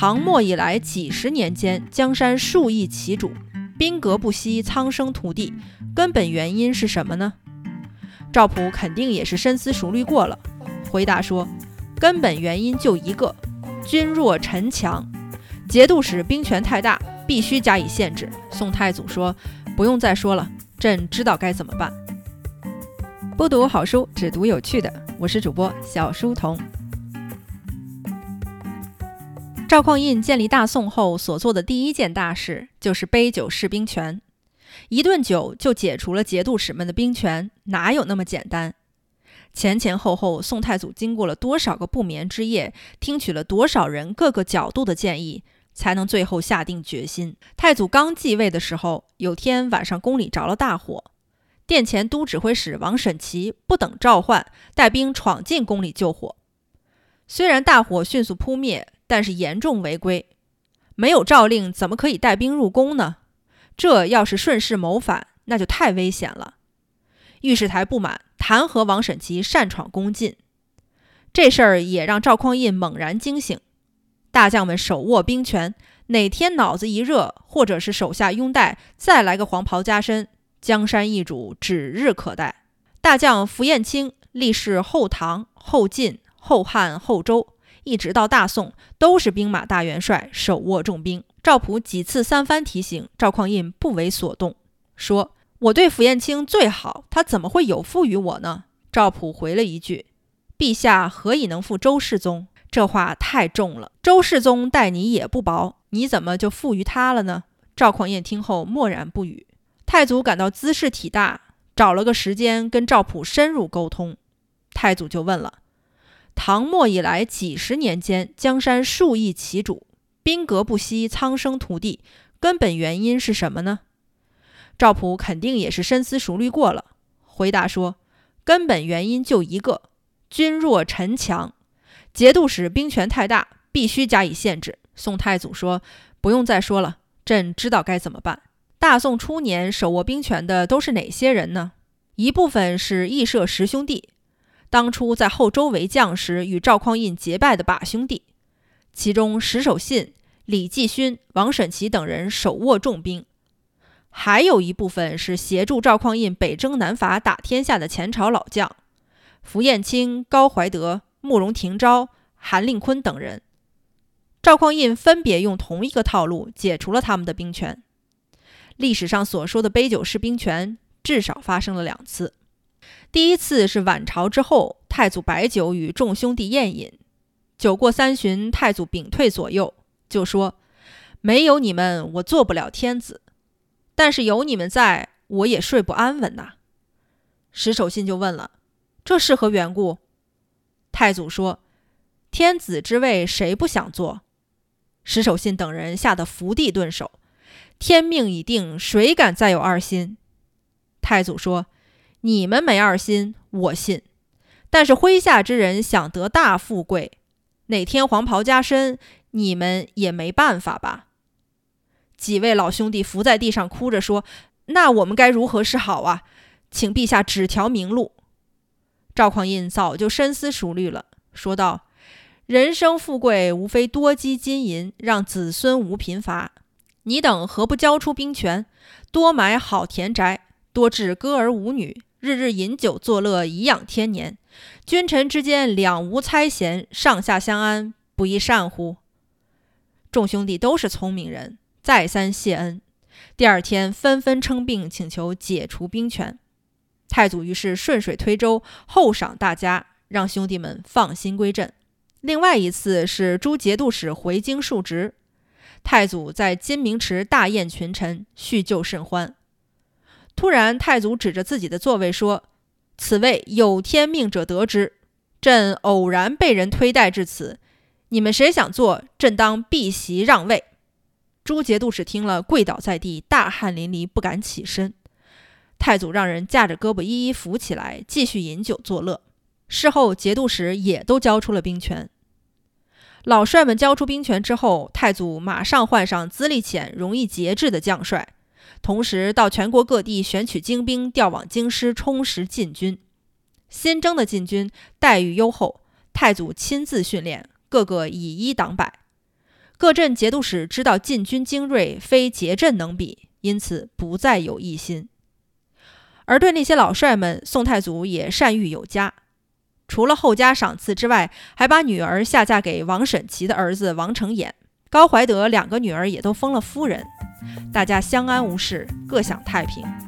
唐末以来几十年间，江山数易其主，兵革不息，苍生涂地，根本原因是什么呢？赵普肯定也是深思熟虑过了，回答说：“根本原因就一个，君弱臣强，节度使兵权太大，必须加以限制。”宋太祖说：“不用再说了，朕知道该怎么办。”不读好书，只读有趣的。我是主播小书童。赵匡胤建立大宋后所做的第一件大事，就是杯酒释兵权。一顿酒就解除了节度使们的兵权，哪有那么简单？前前后后，宋太祖经过了多少个不眠之夜，听取了多少人各个角度的建议，才能最后下定决心？太祖刚继位的时候，有天晚上宫里着了大火，殿前都指挥使王审琦不等召唤，带兵闯进宫里救火。虽然大火迅速扑灭，但是严重违规，没有诏令，怎么可以带兵入宫呢？这要是顺势谋反，那就太危险了。御史台不满，弹劾王审琦擅闯宫禁。这事儿也让赵匡胤猛然惊醒，大将们手握兵权，哪天脑子一热，或者是手下拥戴，再来个黄袍加身，江山易主，指日可待。大将符彦卿历仕后唐、后晋、后汉、后周，一直到大宋，都是兵马大元帅，手握重兵。赵普几次三番提醒赵匡胤不为所动，说：“我对符彦卿最好，他怎么会有负于我呢？”赵普回了一句：“陛下何以能负周世宗？这话太重了。周世宗待你也不薄，你怎么就负于他了呢？”赵匡胤听后默然不语。太祖感到姿势体大，找了个时间跟赵普深入沟通。太祖就问了：“唐末以来几十年间，江山数易其主。”兵革不息，苍生涂地，根本原因是什么呢？赵普肯定也是深思熟虑过了，回答说：“根本原因就一个，君弱臣强，节度使兵权太大，必须加以限制。”宋太祖说：“不用再说了，朕知道该怎么办。”大宋初年，手握兵权的都是哪些人呢？一部分是义社十兄弟，当初在后周为将时与赵匡胤结拜的把兄弟，其中石守信。李继勋、王审琦等人手握重兵，还有一部分是协助赵匡胤北征南伐、打天下的前朝老将，符彦卿、高怀德、慕容廷昭、韩令坤等人。赵匡胤分别用同一个套路解除了他们的兵权。历史上所说的杯酒释兵权，至少发生了两次。第一次是晚朝之后，太祖摆酒与众兄弟宴饮，酒过三巡，太祖屏退左右。就说：“没有你们，我做不了天子；但是有你们在，我也睡不安稳呐。”石守信就问了：“这是何缘故？”太祖说：“天子之位，谁不想做？”石守信等人吓得伏地顿首：“天命已定，谁敢再有二心？”太祖说：“你们没二心，我信；但是麾下之人想得大富贵，哪天黄袍加身？”你们也没办法吧？几位老兄弟伏在地上哭着说：“那我们该如何是好啊？请陛下指条明路。”赵匡胤早就深思熟虑了，说道：“人生富贵，无非多积金银，让子孙无贫乏。你等何不交出兵权，多买好田宅，多置歌儿舞女，日日饮酒作乐，颐养天年。君臣之间两无猜嫌，上下相安，不亦善乎？”众兄弟都是聪明人，再三谢恩。第二天，纷纷称病，请求解除兵权。太祖于是顺水推舟，厚赏大家，让兄弟们放心归阵。另外一次是诸节度使回京述职，太祖在金明池大宴群臣，叙旧甚欢。突然，太祖指着自己的座位说：“此位有天命者得之，朕偶然被人推戴至此。”你们谁想坐，朕当避席让位。诸节度使听了，跪倒在地，大汗淋漓，不敢起身。太祖让人架着胳膊一一扶起来，继续饮酒作乐。事后，节度使也都交出了兵权。老帅们交出兵权之后，太祖马上换上资历浅、容易节制的将帅，同时到全国各地选取精兵，调往京师，充实禁军。新征的禁军待遇优厚，太祖亲自训练。个个以一挡百，各镇节度使知道禁军精锐，非节镇能比，因此不再有异心。而对那些老帅们，宋太祖也善育有加，除了后加赏赐之外，还把女儿下嫁给王审琦的儿子王承衍、高怀德两个女儿也都封了夫人，大家相安无事，各享太平。